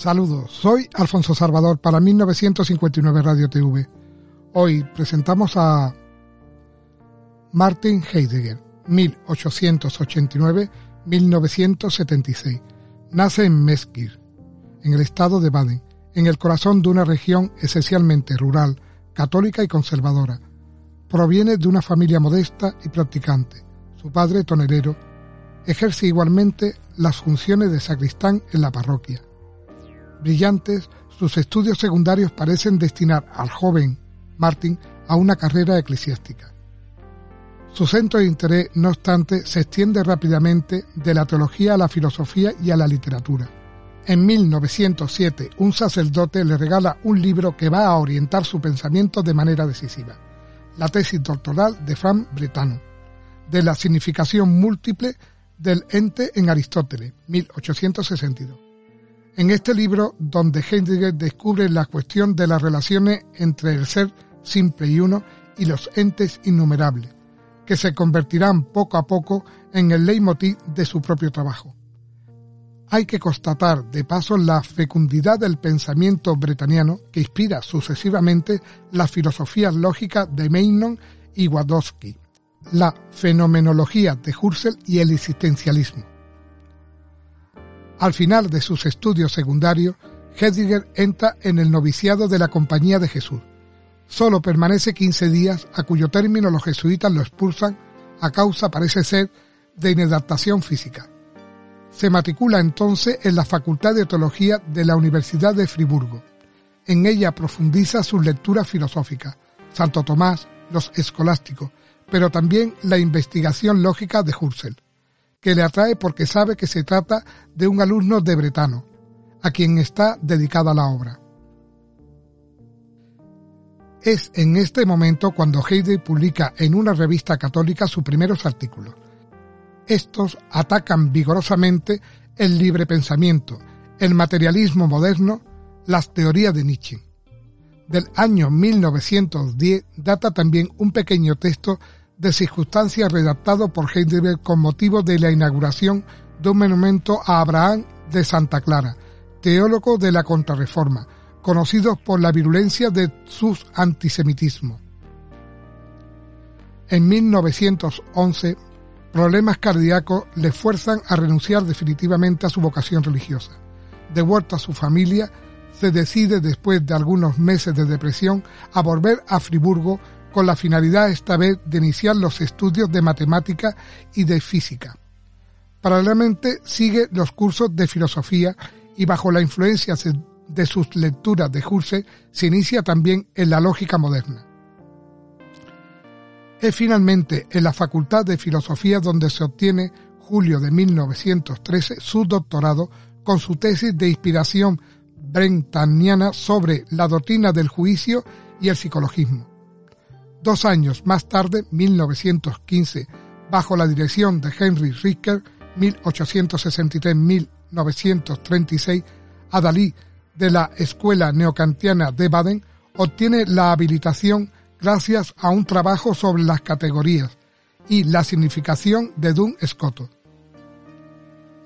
Saludos, soy Alfonso Salvador para 1959 Radio TV. Hoy presentamos a Martin Heidegger, 1889-1976. Nace en Meskir, en el estado de Baden, en el corazón de una región esencialmente rural, católica y conservadora. Proviene de una familia modesta y practicante. Su padre, tonelero, ejerce igualmente las funciones de sacristán en la parroquia brillantes, sus estudios secundarios parecen destinar al joven Martin a una carrera eclesiástica. Su centro de interés, no obstante, se extiende rápidamente de la teología a la filosofía y a la literatura. En 1907, un sacerdote le regala un libro que va a orientar su pensamiento de manera decisiva, la tesis doctoral de Frank Bretano, de la significación múltiple del ente en Aristóteles, 1862. En este libro, donde Heidegger descubre la cuestión de las relaciones entre el ser simple y uno y los entes innumerables, que se convertirán poco a poco en el leitmotiv de su propio trabajo. Hay que constatar, de paso, la fecundidad del pensamiento bretaniano que inspira sucesivamente las filosofías lógicas de Meinong y Wadowski, la fenomenología de Husserl y el existencialismo. Al final de sus estudios secundarios, Heidegger entra en el noviciado de la Compañía de Jesús. Solo permanece 15 días, a cuyo término los jesuitas lo expulsan a causa, parece ser, de inadaptación física. Se matricula entonces en la Facultad de Teología de la Universidad de Friburgo. En ella profundiza sus lecturas filosóficas, Santo Tomás, los escolásticos, pero también la investigación lógica de Husserl que le atrae porque sabe que se trata de un alumno de Bretano, a quien está dedicada la obra. Es en este momento cuando Heidegger publica en una revista católica sus primeros artículos. Estos atacan vigorosamente el libre pensamiento, el materialismo moderno, las teorías de Nietzsche. Del año 1910 data también un pequeño texto de circunstancias redactado por Heidegger con motivo de la inauguración de un monumento a Abraham de Santa Clara, teólogo de la Contrarreforma, conocido por la virulencia de sus antisemitismos. En 1911, problemas cardíacos le fuerzan a renunciar definitivamente a su vocación religiosa. De vuelta a su familia, se decide después de algunos meses de depresión a volver a Friburgo con la finalidad esta vez de iniciar los estudios de matemática y de física. Paralelamente sigue los cursos de filosofía y bajo la influencia de sus lecturas de Husserl se inicia también en la lógica moderna. Es finalmente en la Facultad de Filosofía donde se obtiene, julio de 1913, su doctorado con su tesis de inspiración brentaniana sobre la doctrina del juicio y el psicologismo. Dos años más tarde, 1915, bajo la dirección de Henry Ricker, 1863-1936, Adalí de la Escuela Neocantiana de Baden, obtiene la habilitación gracias a un trabajo sobre las categorías y la significación de Dun Scotto.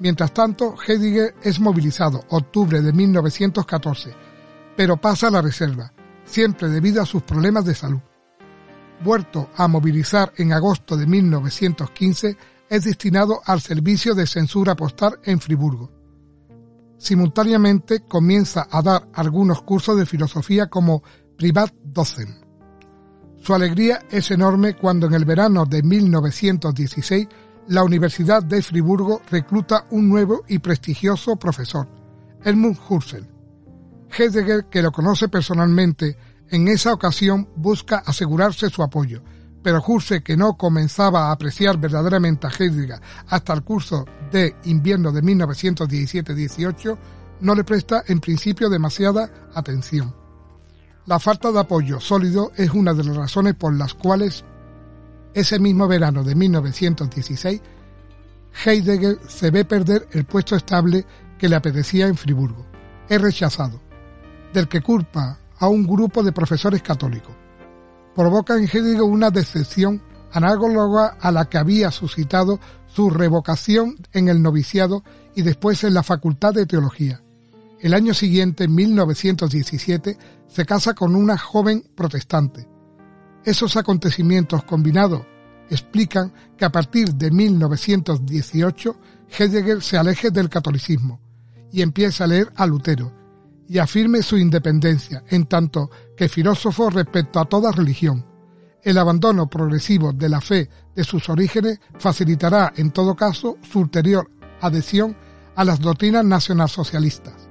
Mientras tanto, Heidegger es movilizado octubre de 1914, pero pasa a la reserva, siempre debido a sus problemas de salud vuelto a movilizar en agosto de 1915, es destinado al servicio de censura postal en Friburgo. Simultáneamente comienza a dar algunos cursos de filosofía como privat docent. Su alegría es enorme cuando en el verano de 1916 la Universidad de Friburgo recluta un nuevo y prestigioso profesor, Edmund Husserl. Heidegger, que lo conoce personalmente en esa ocasión busca asegurarse su apoyo, pero Husserl, que no comenzaba a apreciar verdaderamente a Heidegger hasta el curso de invierno de 1917-18, no le presta en principio demasiada atención. La falta de apoyo sólido es una de las razones por las cuales ese mismo verano de 1916 Heidegger se ve perder el puesto estable que le apetecía en Friburgo. Es rechazado, del que culpa a un grupo de profesores católicos. Provoca en Heidegger una decepción análoga a la que había suscitado su revocación en el noviciado y después en la Facultad de Teología. El año siguiente, en 1917, se casa con una joven protestante. Esos acontecimientos combinados explican que a partir de 1918 Heidegger se aleje del catolicismo y empieza a leer a Lutero y afirme su independencia, en tanto que filósofo respecto a toda religión. El abandono progresivo de la fe de sus orígenes facilitará, en todo caso, su ulterior adhesión a las doctrinas nacionalsocialistas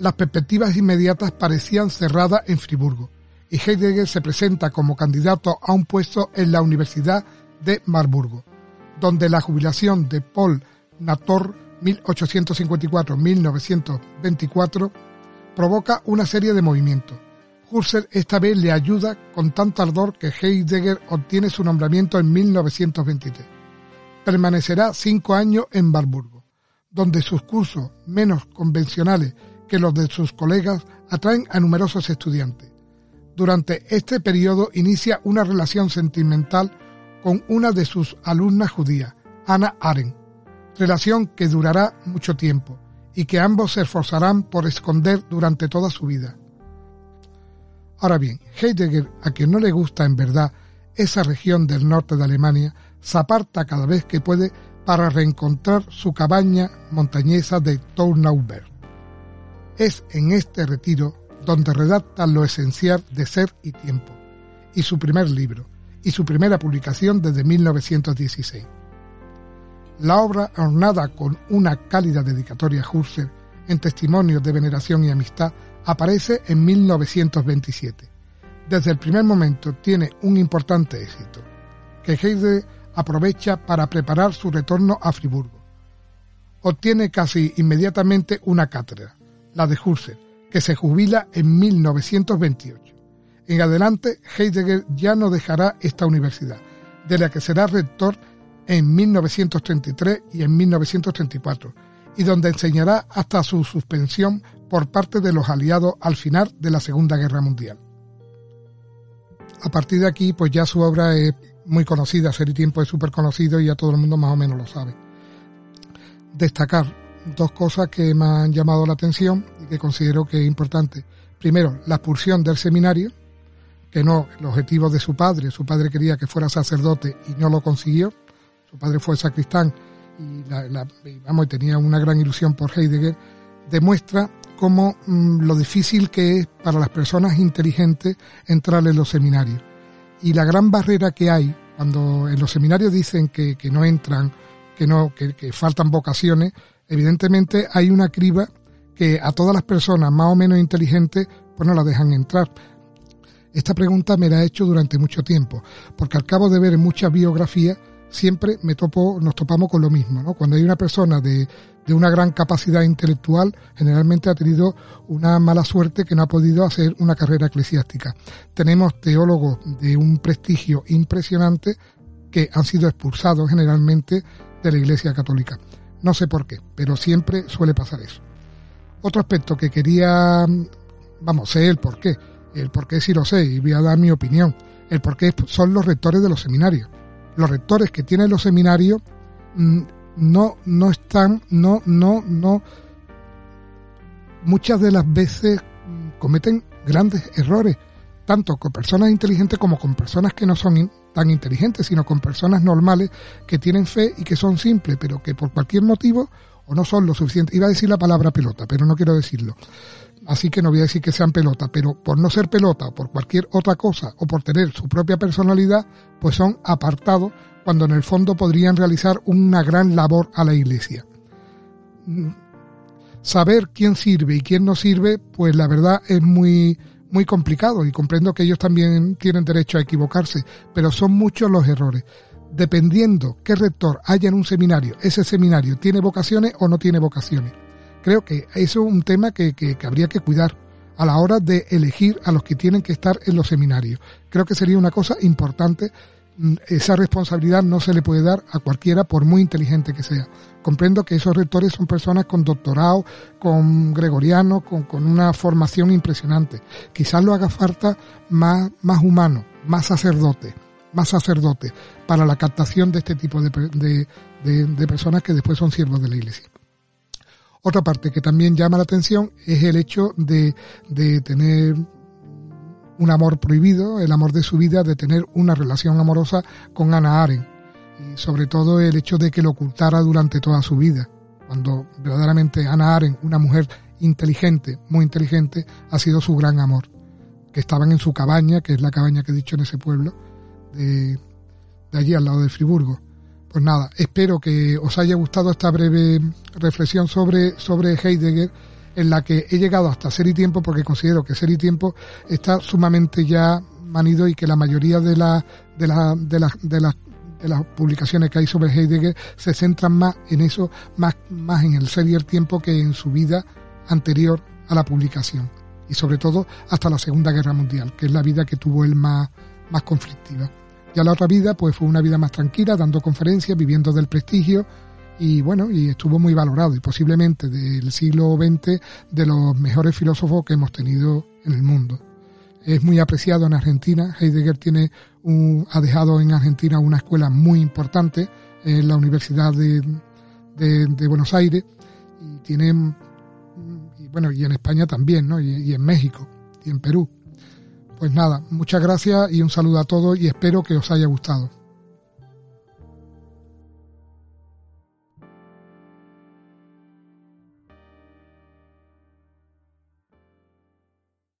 las perspectivas inmediatas parecían cerradas en Friburgo, y Heidegger se presenta como candidato a un puesto en la Universidad de Marburgo, donde la jubilación de Paul Nator 1854-1924 provoca una serie de movimientos. Husserl esta vez le ayuda con tanto ardor que Heidegger obtiene su nombramiento en 1923. Permanecerá cinco años en Marburgo, donde sus cursos menos convencionales que los de sus colegas atraen a numerosos estudiantes. Durante este periodo inicia una relación sentimental con una de sus alumnas judías, Ana Arendt, relación que durará mucho tiempo y que ambos se esforzarán por esconder durante toda su vida. Ahora bien, Heidegger, a quien no le gusta en verdad esa región del norte de Alemania, se aparta cada vez que puede para reencontrar su cabaña montañesa de Turnauberg. Es en este retiro donde redacta lo esencial de ser y tiempo, y su primer libro, y su primera publicación desde 1916. La obra, ornada con una cálida dedicatoria a Husserl en testimonio de veneración y amistad, aparece en 1927. Desde el primer momento tiene un importante éxito, que Heidegger aprovecha para preparar su retorno a Friburgo. Obtiene casi inmediatamente una cátedra, la de Husserl, que se jubila en 1928. En adelante, Heidegger ya no dejará esta universidad, de la que será rector en 1933 y en 1934, y donde enseñará hasta su suspensión por parte de los aliados al final de la Segunda Guerra Mundial. A partir de aquí, pues ya su obra es muy conocida, Ser y Tiempo es súper conocido y ya todo el mundo más o menos lo sabe. Destacar dos cosas que me han llamado la atención y que considero que es importante. Primero, la expulsión del seminario, que no, el objetivo de su padre, su padre quería que fuera sacerdote y no lo consiguió, su padre fue sacristán y, la, tenía una gran ilusión por Heidegger, demuestra cómo mm, lo difícil que es para las personas inteligentes entrar en los seminarios. Y la gran barrera que hay cuando en los seminarios dicen que, no entran, que no, que, que faltan vocaciones, evidentemente hay una criba que a todas las personas más o menos inteligentes pues no la dejan entrar. Esta pregunta me la he hecho durante mucho tiempo, porque al cabo de ver muchas biografías siempre me topo, nos topamos con lo mismo, ¿no? Cuando hay una persona de, de una gran capacidad intelectual, generalmente ha tenido una mala suerte que no ha podido hacer una carrera eclesiástica. Tenemos teólogos de un prestigio impresionante que han sido expulsados generalmente de la Iglesia Católica. No sé por qué, pero siempre suele pasar eso. Otro aspecto que quería, vamos, sé el por qué. El por qué sí lo sé y voy a dar mi opinión. El por qué son los rectores de los seminarios. Los rectores que tienen los seminarios mm, no, no están, no, no, no, muchas de las veces cometen grandes errores, tanto con personas inteligentes como con personas que no son tan inteligentes, sino con personas normales que tienen fe y que son simples, pero que por cualquier motivo o no son lo suficiente. Iba a decir la palabra pelota, pero no quiero decirlo. Así que no voy a decir que sean pelota, pero por no ser pelota por cualquier otra cosa o por tener su propia personalidad, pues son apartados cuando en el fondo podrían realizar una gran labor a la iglesia. Saber quién sirve y quién no sirve, pues la verdad es muy, muy complicado y comprendo que ellos también tienen derecho a equivocarse, pero son muchos los errores. Dependiendo qué rector haya en un seminario, ese seminario tiene vocaciones o no tiene vocaciones. Creo que eso es un tema que, que, habría que cuidar a la hora de elegir a los que tienen que estar en los seminarios. Creo que sería una cosa importante Mm, esa responsabilidad no se le puede dar a cualquiera por muy inteligente que sea. Comprendo que esos rectores son personas con doctorado, con gregoriano, con, una formación impresionante. Quizás lo haga falta más, más humano, más sacerdote, más sacerdote para la captación de este tipo de, de personas que después son siervos de la iglesia. Otra parte que también llama la atención es el hecho de, de tener un amor prohibido, el amor de su vida, de tener una relación amorosa con Ana Aren. Y sobre todo el hecho de que lo ocultara durante toda su vida, cuando verdaderamente Ana Aren, una mujer inteligente, muy inteligente, ha sido su gran amor. Que estaban en su cabaña, que es la cabaña que he dicho en ese pueblo, de, de allí al lado de Friburgo. Pues nada, espero que os haya gustado esta breve reflexión sobre, Heidegger, en la que he llegado hasta Ser y Tiempo, porque considero que Ser y Tiempo está sumamente ya manido y que la mayoría de, de, de, de, las, de las publicaciones que hay sobre Heidegger se centran más en eso, más, en el ser y el tiempo que en su vida anterior a la publicación. Y sobre todo hasta la Segunda Guerra Mundial, que es la vida que tuvo él más conflictiva. Ya la otra vida, pues fue una vida más tranquila, dando conferencias, viviendo del prestigio y bueno, y estuvo muy valorado y posiblemente del siglo XX de los mejores filósofos que hemos tenido en el mundo. Es muy apreciado en Argentina. Heidegger tiene un, ha dejado en Argentina una escuela muy importante en la Universidad de, Buenos Aires y tiene y bueno y en España también, ¿no? y en México y en Perú. Pues nada, muchas gracias y un saludo a todos y espero que os haya gustado.